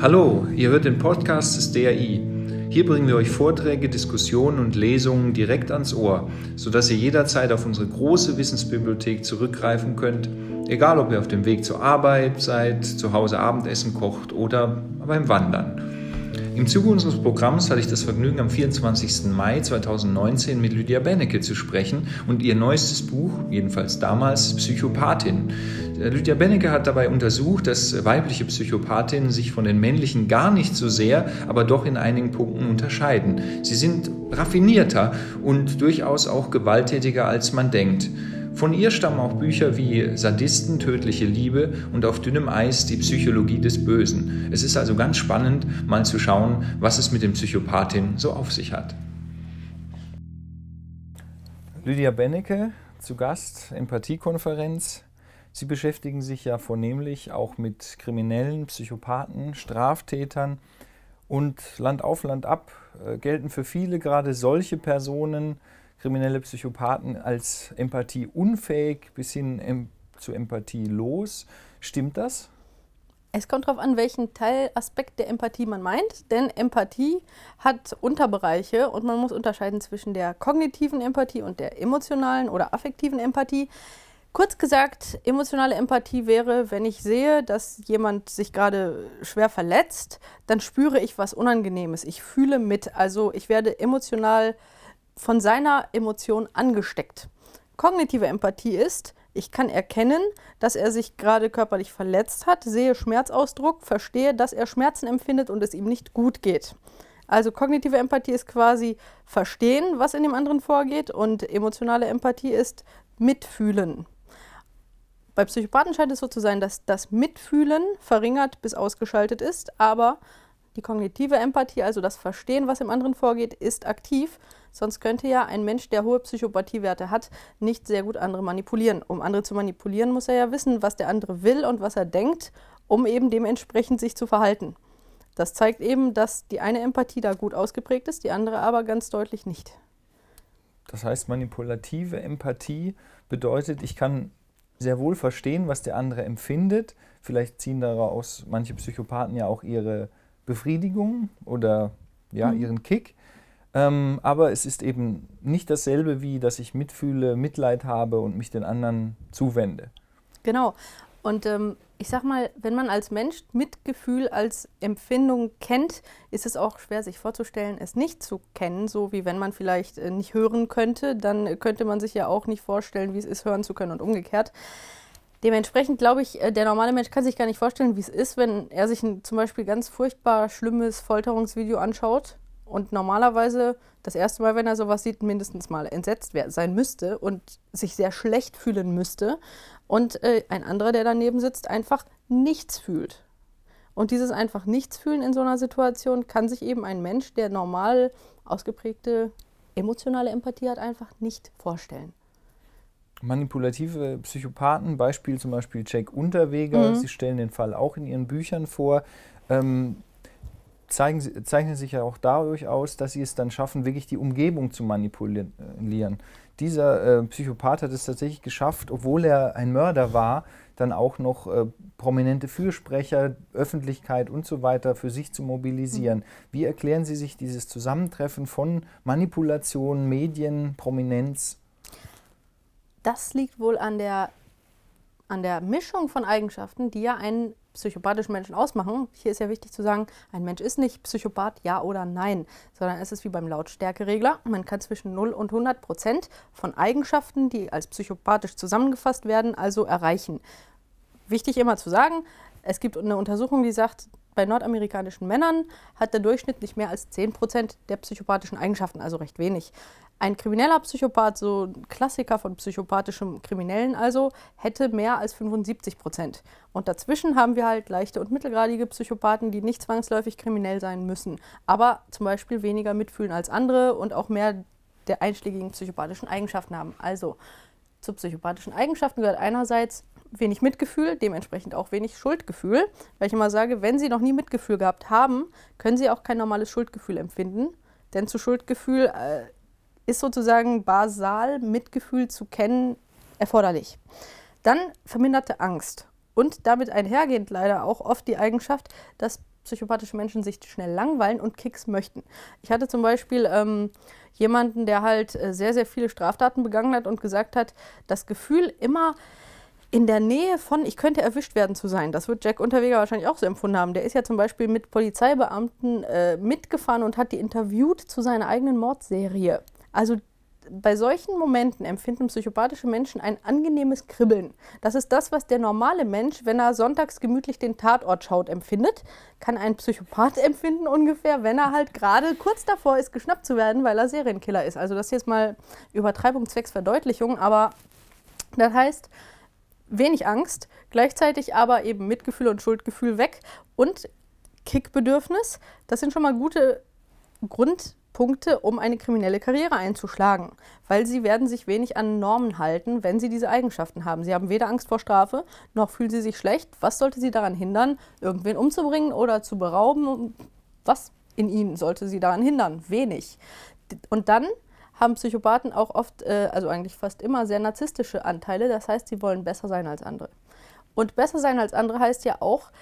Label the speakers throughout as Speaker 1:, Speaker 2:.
Speaker 1: Hallo, ihr hört den Podcast des DAI. Hier bringen wir euch Vorträge, Diskussionen und Lesungen direkt ans Ohr, sodass ihr jederzeit auf unsere große Wissensbibliothek zurückgreifen könnt, egal ob ihr auf dem Weg zur Arbeit seid, zu Hause Abendessen kocht oder beim Wandern. Im Zuge unseres Programms hatte ich das Vergnügen, am 24. Mai 2019 mit Lydia Bennecke zu sprechen und ihr neuestes Buch, jedenfalls damals Psychopathin. Äh, Lydia Bennecke hat dabei untersucht, dass weibliche Psychopathinnen sich von den männlichen gar nicht so sehr, aber doch in einigen Punkten unterscheiden. Sie sind raffinierter und durchaus auch gewalttätiger, als man denkt. Von ihr stammen auch Bücher wie Sadisten, tödliche Liebe und Auf dünnem Eis die Psychologie des Bösen. Es ist also ganz spannend, mal zu schauen, was es mit den Psychopathinnen so auf sich hat. Lydia Bennecke zu Gast, Empathiekonferenz. Sie beschäftigen sich ja vornehmlich auch mit Kriminellen, Psychopathen, Straftätern und Land auf, Land ab äh, gelten für viele gerade solche Personen kriminelle Psychopathen als empathieunfähig bis hin zu empathielos. Stimmt das?
Speaker 2: Es kommt darauf an, welchen Teilaspekt der Empathie man meint, denn Empathie hat Unterbereiche und man muss unterscheiden zwischen der kognitiven Empathie und der emotionalen oder affektiven Empathie. Kurz gesagt, emotionale Empathie wäre, wenn ich sehe, dass jemand sich gerade schwer verletzt, dann spüre ich was Unangenehmes. Ich fühle mit, also ich werde emotional von seiner Emotion angesteckt. Kognitive Empathie ist, ich kann erkennen, dass er sich gerade körperlich verletzt hat, sehe Schmerzausdruck, verstehe, dass er Schmerzen empfindet und es ihm nicht gut geht. Also kognitive Empathie ist quasi verstehen, was in dem anderen vorgeht und emotionale Empathie ist mitfühlen. Bei Psychopathen scheint es so zu sein, dass das Mitfühlen verringert bis ausgeschaltet ist, aber die kognitive Empathie, also das Verstehen, was im anderen vorgeht, ist aktiv Sonst könnte ja ein Mensch, der hohe Psychopathiewerte hat, nicht sehr gut andere manipulieren. Um andere zu manipulieren, muss er ja wissen, was der andere will und was er denkt, um eben dementsprechend sich zu verhalten. Das zeigt eben, dass die eine Empathie da gut ausgeprägt ist, die andere aber ganz deutlich nicht.
Speaker 1: Das heißt, manipulative Empathie bedeutet, ich kann sehr wohl verstehen, was der andere empfindet. Vielleicht ziehen daraus manche Psychopathen ja auch ihre Befriedigung oder ja, mhm. ihren Kick. Ähm, aber es ist eben nicht dasselbe wie, dass ich mitfühle, Mitleid habe und mich den anderen zuwende.
Speaker 2: Genau. Und ähm, ich sag mal, wenn man als Mensch Mitgefühl als Empfindung kennt, ist es auch schwer, sich vorzustellen, es nicht zu kennen. So wie wenn man vielleicht äh, nicht hören könnte, dann könnte man sich ja auch nicht vorstellen, wie es ist, hören zu können und umgekehrt. Dementsprechend glaube ich, äh, der normale Mensch kann sich gar nicht vorstellen, wie es ist, wenn er sich ein zum Beispiel ganz furchtbar schlimmes Folterungsvideo anschaut und normalerweise das erste Mal, wenn er sowas sieht, mindestens mal entsetzt sein müsste und sich sehr schlecht fühlen müsste. Und äh, ein anderer, der daneben sitzt, einfach nichts fühlt. Und dieses einfach nichts fühlen in so einer Situation kann sich eben ein Mensch, der normal ausgeprägte emotionale Empathie hat, einfach nicht vorstellen.
Speaker 1: Manipulative Psychopathen, Beispiel zum Beispiel Jack Unterweger, mhm. Sie stellen den Fall auch in Ihren Büchern vor. Ähm, zeigen, zeichnen sich ja auch dadurch aus, dass sie es dann schaffen, wirklich die Umgebung zu manipulieren. Dieser äh, Psychopath hat es tatsächlich geschafft, obwohl er ein Mörder war, dann auch noch äh, prominente Fürsprecher, Öffentlichkeit und so weiter für sich zu mobilisieren. Mhm. Wie erklären Sie sich dieses Zusammentreffen von Manipulation, Medien, Prominenz?
Speaker 2: Das liegt wohl an der, an der Mischung von Eigenschaften, die ja einen psychopathischen Menschen ausmachen. Hier ist ja wichtig zu sagen, ein Mensch ist nicht Psychopath, ja oder nein, sondern es ist wie beim Lautstärkeregler. Man kann zwischen 0 und 100 Prozent von Eigenschaften, die als psychopathisch zusammengefasst werden, also erreichen. Wichtig immer zu sagen, es gibt eine Untersuchung, die sagt, bei nordamerikanischen Männern hat der Durchschnitt nicht mehr als 10 Prozent der psychopathischen Eigenschaften, also recht wenig. Ein krimineller Psychopath, so ein Klassiker von psychopathischem Kriminellen also, hätte mehr als 75 Prozent. Und dazwischen haben wir halt leichte und mittelgradige Psychopathen, die nicht zwangsläufig kriminell sein müssen, aber zum Beispiel weniger mitfühlen als andere und auch mehr der einschlägigen psychopathischen Eigenschaften haben. Also zu psychopathischen Eigenschaften gehört einerseits wenig Mitgefühl, dementsprechend auch wenig Schuldgefühl, weil ich immer sage, wenn Sie noch nie Mitgefühl gehabt haben, können Sie auch kein normales Schuldgefühl empfinden. Denn zu Schuldgefühl äh, ist sozusagen basal Mitgefühl zu kennen erforderlich. Dann verminderte Angst und damit einhergehend leider auch oft die Eigenschaft, dass psychopathische Menschen sich schnell langweilen und Kicks möchten. Ich hatte zum Beispiel ähm, jemanden, der halt äh, sehr, sehr viele Straftaten begangen hat und gesagt hat, das Gefühl immer in der Nähe von, ich könnte erwischt werden zu sein. Das wird Jack Unterweger wahrscheinlich auch so empfunden haben. Der ist ja zum Beispiel mit Polizeibeamten äh, mitgefahren und hat die interviewt zu seiner eigenen Mordserie. Also bei solchen Momenten empfinden psychopathische Menschen ein angenehmes Kribbeln. Das ist das, was der normale Mensch, wenn er sonntags gemütlich den Tatort schaut, empfindet, kann ein Psychopath empfinden ungefähr, wenn er halt gerade kurz davor ist, geschnappt zu werden, weil er Serienkiller ist. Also das ist jetzt mal Übertreibung zwecks Verdeutlichung, aber das heißt, wenig Angst, gleichzeitig aber eben Mitgefühl und Schuldgefühl weg und Kickbedürfnis. Das sind schon mal gute Grundpunkte, um eine kriminelle Karriere einzuschlagen, weil sie werden sich wenig an Normen halten, wenn sie diese Eigenschaften haben. Sie haben weder Angst vor Strafe, noch fühlen sie sich schlecht. Was sollte sie daran hindern, irgendwen umzubringen oder zu berauben? Was in ihnen sollte sie daran hindern? Wenig. Und dann haben Psychopathen auch oft, äh, also eigentlich fast immer, sehr narzisstische Anteile. Das heißt, sie wollen besser sein als andere. Und besser sein als andere heißt ja auch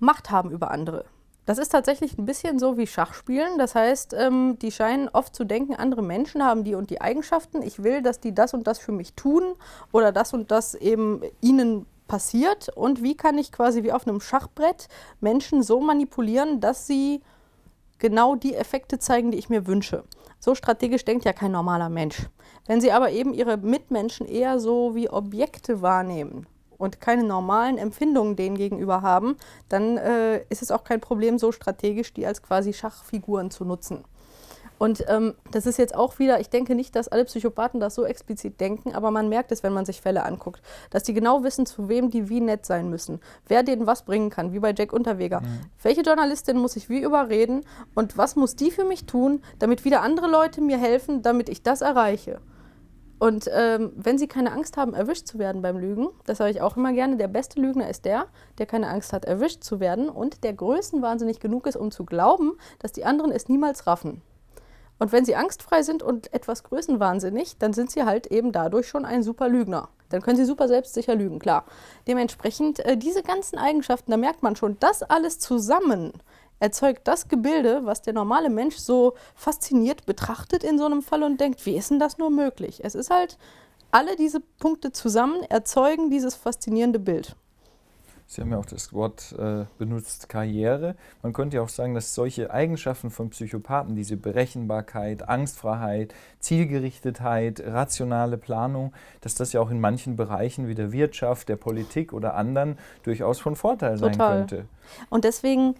Speaker 2: Macht haben über andere. Das ist tatsächlich ein bisschen so wie Schachspielen. Das heißt, ähm, die scheinen oft zu denken, andere Menschen haben die und die Eigenschaften. Ich will, dass die das und das für mich tun oder das und das eben ihnen passiert. Und wie kann ich quasi wie auf einem Schachbrett Menschen so manipulieren, dass sie genau die Effekte zeigen, die ich mir wünsche. So strategisch denkt ja kein normaler Mensch. Wenn sie aber eben ihre Mitmenschen eher so wie Objekte wahrnehmen und keine normalen Empfindungen denen gegenüber haben, dann äh, ist es auch kein Problem, so strategisch die als quasi Schachfiguren zu nutzen. Und ähm, das ist jetzt auch wieder, ich denke nicht, dass alle Psychopathen das so explizit denken, aber man merkt es, wenn man sich Fälle anguckt, dass die genau wissen, zu wem die wie nett sein müssen, wer denen was bringen kann, wie bei Jack Unterweger. Mhm. Welche Journalistin muss ich wie überreden und was muss die für mich tun, damit wieder andere Leute mir helfen, damit ich das erreiche. Und ähm, wenn sie keine Angst haben, erwischt zu werden beim Lügen, das sage ich auch immer gerne, der beste Lügner ist der, der keine Angst hat, erwischt zu werden und der größenwahnsinnig genug ist, um zu glauben, dass die anderen es niemals raffen. Und wenn sie angstfrei sind und etwas größenwahnsinnig, dann sind sie halt eben dadurch schon ein super Lügner. Dann können sie super selbstsicher lügen, klar. Dementsprechend, äh, diese ganzen Eigenschaften, da merkt man schon, das alles zusammen erzeugt das Gebilde, was der normale Mensch so fasziniert betrachtet in so einem Fall und denkt, wie ist denn das nur möglich? Es ist halt, alle diese Punkte zusammen erzeugen dieses faszinierende Bild.
Speaker 1: Sie haben ja auch das Wort äh, benutzt, Karriere. Man könnte ja auch sagen, dass solche Eigenschaften von Psychopathen, diese Berechenbarkeit, Angstfreiheit, Zielgerichtetheit, rationale Planung, dass das ja auch in manchen Bereichen wie der Wirtschaft, der Politik oder anderen durchaus von Vorteil sein Total. könnte.
Speaker 2: Und deswegen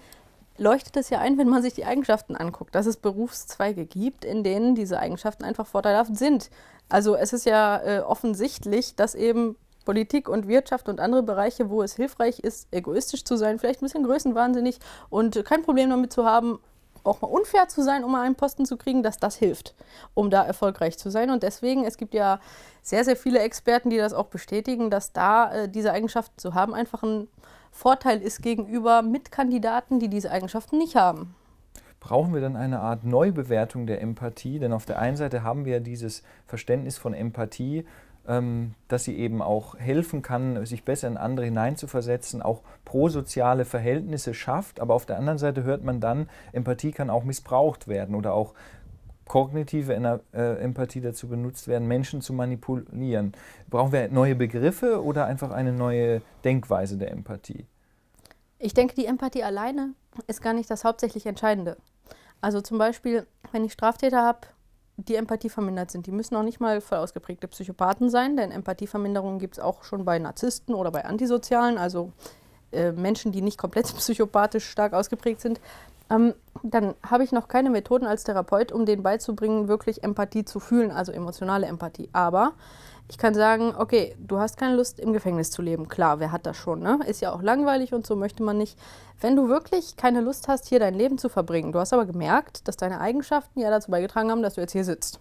Speaker 2: leuchtet es ja ein, wenn man sich die Eigenschaften anguckt, dass es Berufszweige gibt, in denen diese Eigenschaften einfach vorteilhaft sind. Also es ist ja äh, offensichtlich, dass eben Politik und Wirtschaft und andere Bereiche, wo es hilfreich ist, egoistisch zu sein, vielleicht ein bisschen größenwahnsinnig und kein Problem damit zu haben, auch mal unfair zu sein, um mal einen Posten zu kriegen, dass das hilft, um da erfolgreich zu sein. Und deswegen, es gibt ja sehr, sehr viele Experten, die das auch bestätigen, dass da äh, diese Eigenschaften zu haben einfach ein Vorteil ist gegenüber Mitkandidaten, die diese Eigenschaften nicht haben
Speaker 1: brauchen wir dann eine Art Neubewertung der Empathie? Denn auf der einen Seite haben wir dieses Verständnis von Empathie ähm, dass sie eben auch helfen kann, sich besser in andere hineinzuversetzen, auch prosoziale Verhältnisse schafft. Aber auf der anderen Seite hört man dann, Empathie kann auch missbraucht werden oder auch kognitive äh, Empathie dazu benutzt werden, Menschen zu manipulieren. Brauchen wir neue Begriffe oder einfach eine neue Denkweise der Empathie?
Speaker 2: Ich denke, die Empathie alleine ist gar nicht das hauptsächlich Entscheidende. Also zum Beispiel, wenn ich Straftäter habe, die Empathie vermindert sind. Die müssen auch nicht mal voll ausgeprägte Psychopathen sein, denn Empathieverminderungen gibt es auch schon bei Narzissten oder bei Antisozialen, also äh, Menschen, die nicht komplett psychopathisch stark ausgeprägt sind. Ähm, dann habe ich noch keine Methoden als Therapeut, um denen beizubringen, wirklich Empathie zu fühlen, also emotionale Empathie. Aber ich kann sagen, okay, du hast keine Lust, im Gefängnis zu leben. Klar, wer hat das schon, ne? Ist ja auch langweilig und so möchte man nicht. Wenn du wirklich keine Lust hast, hier dein Leben zu verbringen, du hast aber gemerkt, dass deine Eigenschaften ja dazu beigetragen haben, dass du jetzt hier sitzt.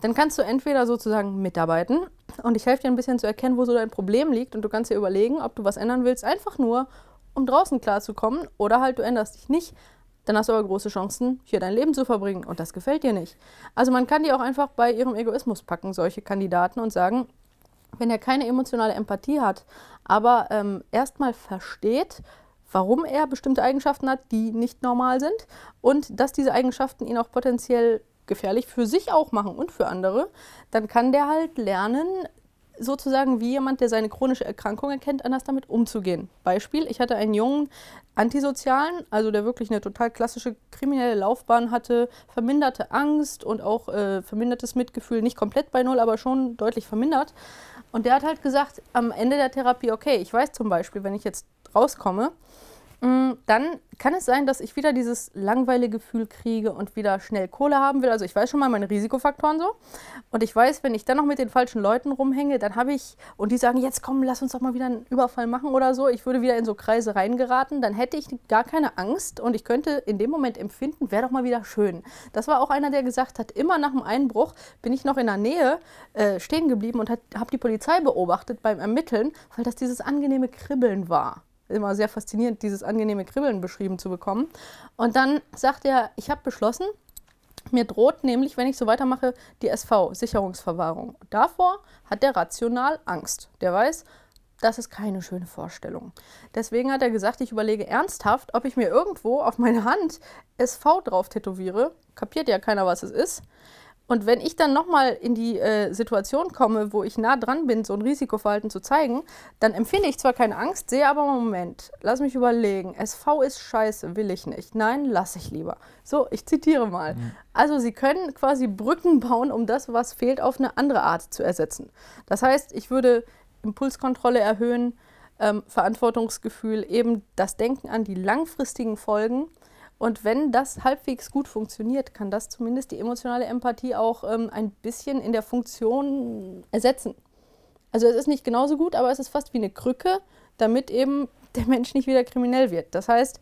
Speaker 2: Dann kannst du entweder sozusagen mitarbeiten und ich helfe dir ein bisschen zu erkennen, wo so dein Problem liegt und du kannst dir überlegen, ob du was ändern willst, einfach nur, um draußen klarzukommen oder halt du änderst dich nicht, dann hast du aber große Chancen, hier dein Leben zu verbringen. Und das gefällt dir nicht. Also man kann die auch einfach bei ihrem Egoismus packen, solche Kandidaten, und sagen, wenn er keine emotionale Empathie hat, aber ähm, erstmal versteht, warum er bestimmte Eigenschaften hat, die nicht normal sind und dass diese Eigenschaften ihn auch potenziell gefährlich für sich auch machen und für andere, dann kann der halt lernen, sozusagen wie jemand, der seine chronische Erkrankung erkennt, anders damit umzugehen. Beispiel, ich hatte einen jungen Antisozialen, also der wirklich eine total klassische kriminelle Laufbahn hatte, verminderte Angst und auch äh, vermindertes Mitgefühl, nicht komplett bei Null, aber schon deutlich vermindert. Und der hat halt gesagt, am Ende der Therapie, okay, ich weiß zum Beispiel, wenn ich jetzt rauskomme, Mm, dann kann es sein, dass ich wieder dieses langweilige Gefühl kriege und wieder schnell Kohle haben will. Also ich weiß schon mal meine Risikofaktoren so. Und ich weiß, wenn ich dann noch mit den falschen Leuten rumhänge, dann habe ich, und die sagen, jetzt komm, lass uns doch mal wieder einen Überfall machen oder so. Ich würde wieder in so Kreise reingeraten, dann hätte ich gar keine Angst und ich könnte in dem Moment empfinden, wäre doch mal wieder schön. Das war auch einer, der gesagt hat, immer nach dem Einbruch bin ich noch in der Nähe äh, stehen geblieben und habe die Polizei beobachtet beim Ermitteln, weil das dieses angenehme Kribbeln war immer sehr faszinierend, dieses angenehme Kribbeln beschrieben zu bekommen. Und dann sagt er, ich habe beschlossen, mir droht nämlich, wenn ich so weitermache, die SV, Sicherungsverwahrung. Davor hat der rational Angst. Der weiß, das ist keine schöne Vorstellung. Deswegen hat er gesagt, ich überlege ernsthaft, ob ich mir irgendwo auf meine Hand SV drauf tätowiere. Kapiert ja keiner, was es ist. Und wenn ich dann nochmal in die äh, Situation komme, wo ich nah dran bin, so ein Risikoverhalten zu zeigen, dann empfinde ich zwar keine Angst, sehe aber, Moment, lass mich überlegen, SV ist scheiße, will ich nicht. Nein, lass ich lieber. So, ich zitiere mal. Mhm. Also Sie können quasi Brücken bauen, um das, was fehlt, auf eine andere Art zu ersetzen. Das heißt, ich würde Impulskontrolle erhöhen, ähm, Verantwortungsgefühl, eben das Denken an die langfristigen Folgen und wenn das halbwegs gut funktioniert, kann das zumindest die emotionale Empathie auch ähm, ein bisschen in der Funktion ersetzen. Also es ist nicht genauso gut, aber es ist fast wie eine Krücke, damit eben der Mensch nicht wieder kriminell wird. Das heißt,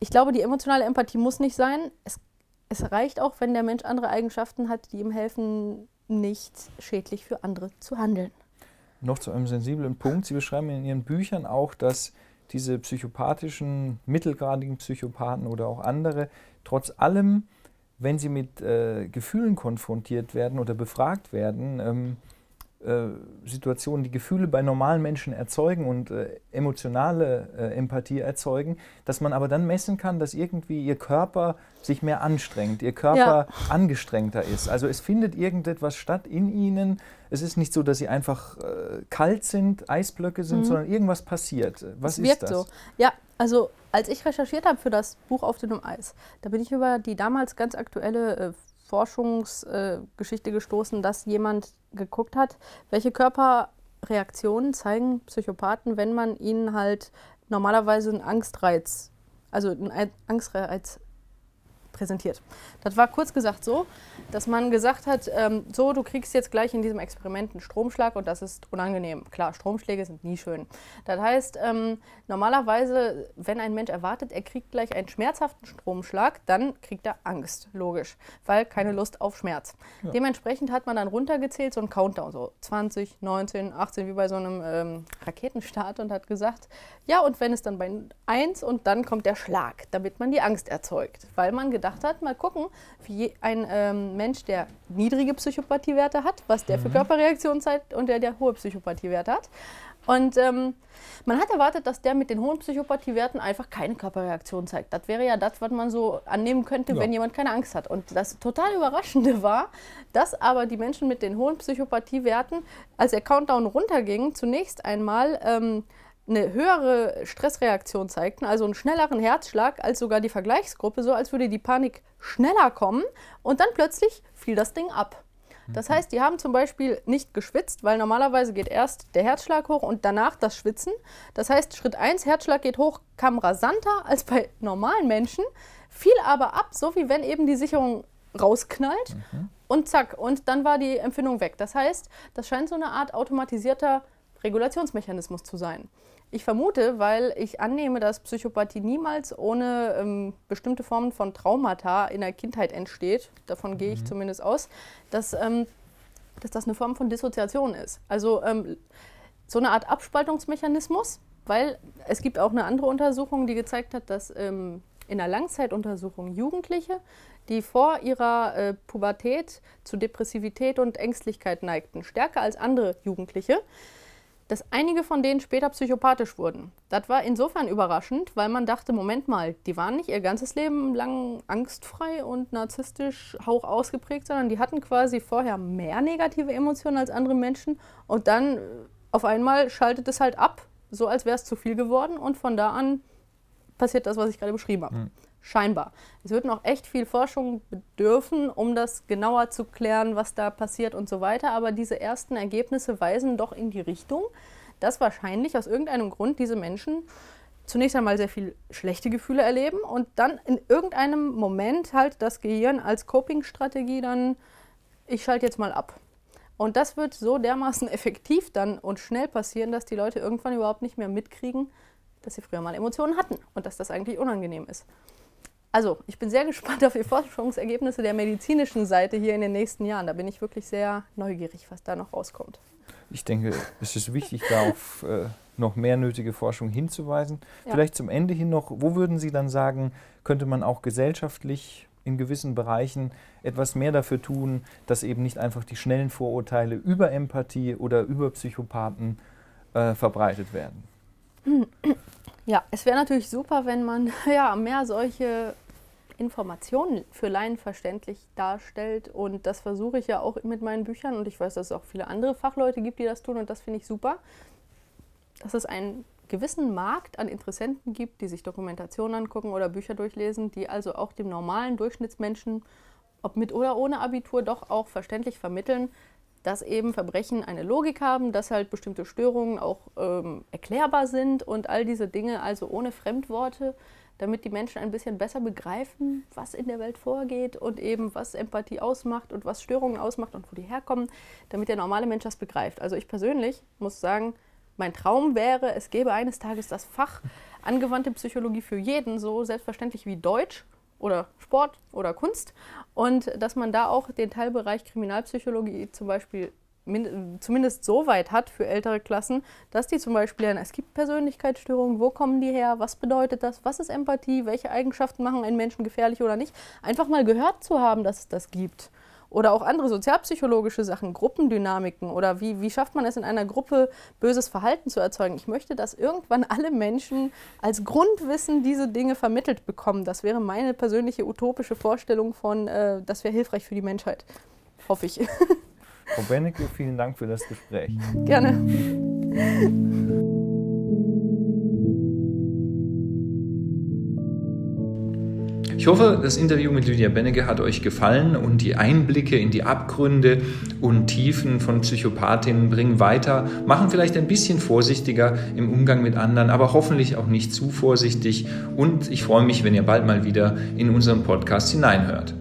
Speaker 2: ich glaube, die emotionale Empathie muss nicht sein. Es, es reicht auch, wenn der Mensch andere Eigenschaften hat, die ihm helfen, nicht schädlich für andere zu handeln.
Speaker 1: Noch zu einem sensiblen Punkt. Sie beschreiben in Ihren Büchern auch, dass diese psychopathischen, mittelgradigen Psychopathen oder auch andere, trotz allem, wenn sie mit äh, Gefühlen konfrontiert werden oder befragt werden, ähm, äh, Situationen, die Gefühle bei normalen Menschen erzeugen und äh, emotionale äh, Empathie erzeugen, dass man aber dann messen kann, dass irgendwie ihr Körper sich mehr anstrengt, ihr Körper ja. angestrengter ist. Also es findet irgendetwas statt in ihnen. Es ist nicht so, dass sie einfach äh, kalt sind, Eisblöcke sind, mhm. sondern irgendwas passiert. Was
Speaker 2: es wirkt ist das? so. Ja, also als ich recherchiert habe für das Buch Auf dünnem Eis, da bin ich über die damals ganz aktuelle äh, Forschungsgeschichte gestoßen, dass jemand geguckt hat, welche Körperreaktionen zeigen Psychopathen, wenn man ihnen halt normalerweise einen Angstreiz, also einen Angstreiz präsentiert. Das war kurz gesagt so, dass man gesagt hat, ähm, so, du kriegst jetzt gleich in diesem Experiment einen Stromschlag und das ist unangenehm. Klar, Stromschläge sind nie schön. Das heißt, ähm, normalerweise, wenn ein Mensch erwartet, er kriegt gleich einen schmerzhaften Stromschlag, dann kriegt er Angst, logisch, weil keine Lust auf Schmerz. Ja. Dementsprechend hat man dann runtergezählt, so ein Countdown, so 20, 19, 18, wie bei so einem ähm, Raketenstart und hat gesagt, ja, und wenn es dann bei 1 und dann kommt der Schlag, damit man die Angst erzeugt, weil man gedacht gedacht hat, mal gucken, wie ein ähm, Mensch, der niedrige Psychopathiewerte hat, was der mhm. für Körperreaktionen zeigt und der, der hohe Psychopathiewerte hat. Und ähm, man hat erwartet, dass der mit den hohen Psychopathiewerten einfach keine Körperreaktion zeigt. Das wäre ja das, was man so annehmen könnte, ja. wenn jemand keine Angst hat. Und das total Überraschende war, dass aber die Menschen mit den hohen Psychopathiewerten, als der Countdown runterging, zunächst einmal ähm, eine höhere Stressreaktion zeigten, also einen schnelleren Herzschlag als sogar die Vergleichsgruppe, so als würde die Panik schneller kommen und dann plötzlich fiel das Ding ab. Das mhm. heißt, die haben zum Beispiel nicht geschwitzt, weil normalerweise geht erst der Herzschlag hoch und danach das Schwitzen. Das heißt, Schritt 1, Herzschlag geht hoch, kam rasanter als bei normalen Menschen, fiel aber ab, so wie wenn eben die Sicherung rausknallt mhm. und zack, und dann war die Empfindung weg. Das heißt, das scheint so eine Art automatisierter Regulationsmechanismus zu sein. Ich vermute, weil ich annehme, dass Psychopathie niemals ohne ähm, bestimmte Formen von Traumata in der Kindheit entsteht. Davon gehe ich mhm. zumindest aus, dass, ähm, dass das eine Form von Dissoziation ist. Also ähm, so eine Art Abspaltungsmechanismus, weil es gibt auch eine andere Untersuchung, die gezeigt hat, dass ähm, in einer Langzeituntersuchung Jugendliche, die vor ihrer äh, Pubertät zu Depressivität und Ängstlichkeit neigten, stärker als andere Jugendliche, dass einige von denen später psychopathisch wurden. Das war insofern überraschend, weil man dachte, Moment mal, die waren nicht ihr ganzes Leben lang angstfrei und narzisstisch hoch ausgeprägt, sondern die hatten quasi vorher mehr negative Emotionen als andere Menschen und dann auf einmal schaltet es halt ab, so als wäre es zu viel geworden und von da an passiert das, was ich gerade beschrieben habe. Mhm. Scheinbar. Es wird noch echt viel Forschung bedürfen, um das genauer zu klären, was da passiert und so weiter. Aber diese ersten Ergebnisse weisen doch in die Richtung, dass wahrscheinlich aus irgendeinem Grund diese Menschen zunächst einmal sehr viel schlechte Gefühle erleben und dann in irgendeinem Moment halt das Gehirn als Coping-Strategie dann, ich schalte jetzt mal ab. Und das wird so dermaßen effektiv dann und schnell passieren, dass die Leute irgendwann überhaupt nicht mehr mitkriegen, dass sie früher mal Emotionen hatten und dass das eigentlich unangenehm ist. Also, ich bin sehr gespannt auf die Forschungsergebnisse der medizinischen Seite hier in den nächsten Jahren. Da bin ich wirklich sehr neugierig, was da noch rauskommt.
Speaker 1: Ich denke, es ist wichtig, da auf äh, noch mehr nötige Forschung hinzuweisen. Ja. Vielleicht zum Ende hin noch, wo würden Sie dann sagen, könnte man auch gesellschaftlich in gewissen Bereichen etwas mehr dafür tun, dass eben nicht einfach die schnellen Vorurteile über Empathie oder über Psychopathen äh, verbreitet werden?
Speaker 2: Ja, es wäre natürlich super, wenn man ja, mehr solche Informationen für Laien verständlich darstellt. Und das versuche ich ja auch mit meinen Büchern. Und ich weiß, dass es auch viele andere Fachleute gibt, die das tun. Und das finde ich super. Dass es einen gewissen Markt an Interessenten gibt, die sich Dokumentationen angucken oder Bücher durchlesen, die also auch dem normalen Durchschnittsmenschen, ob mit oder ohne Abitur, doch auch verständlich vermitteln, dass eben Verbrechen eine Logik haben, dass halt bestimmte Störungen auch ähm, erklärbar sind und all diese Dinge, also ohne Fremdworte, damit die Menschen ein bisschen besser begreifen, was in der Welt vorgeht und eben was Empathie ausmacht und was Störungen ausmacht und wo die herkommen, damit der normale Mensch das begreift. Also ich persönlich muss sagen, mein Traum wäre, es gäbe eines Tages das Fach angewandte Psychologie für jeden, so selbstverständlich wie Deutsch oder Sport oder Kunst und dass man da auch den Teilbereich Kriminalpsychologie zum Beispiel zumindest so weit hat für ältere Klassen, dass die zum Beispiel lernen, es gibt Persönlichkeitsstörungen, wo kommen die her, was bedeutet das, was ist Empathie, welche Eigenschaften machen einen Menschen gefährlich oder nicht, einfach mal gehört zu haben, dass es das gibt. Oder auch andere sozialpsychologische Sachen, Gruppendynamiken oder wie, wie schafft man es in einer Gruppe, böses Verhalten zu erzeugen. Ich möchte, dass irgendwann alle Menschen als Grundwissen diese Dinge vermittelt bekommen. Das wäre meine persönliche utopische Vorstellung von, äh, das wäre hilfreich für die Menschheit. Hoffe ich.
Speaker 1: Frau Bennecke, vielen Dank für das Gespräch.
Speaker 2: Gerne.
Speaker 1: Ich hoffe, das Interview mit Lydia Bennecke hat euch gefallen und die Einblicke in die Abgründe und Tiefen von Psychopathinnen bringen weiter, machen vielleicht ein bisschen vorsichtiger im Umgang mit anderen, aber hoffentlich auch nicht zu vorsichtig. Und ich freue mich, wenn ihr bald mal wieder in unseren Podcast hineinhört.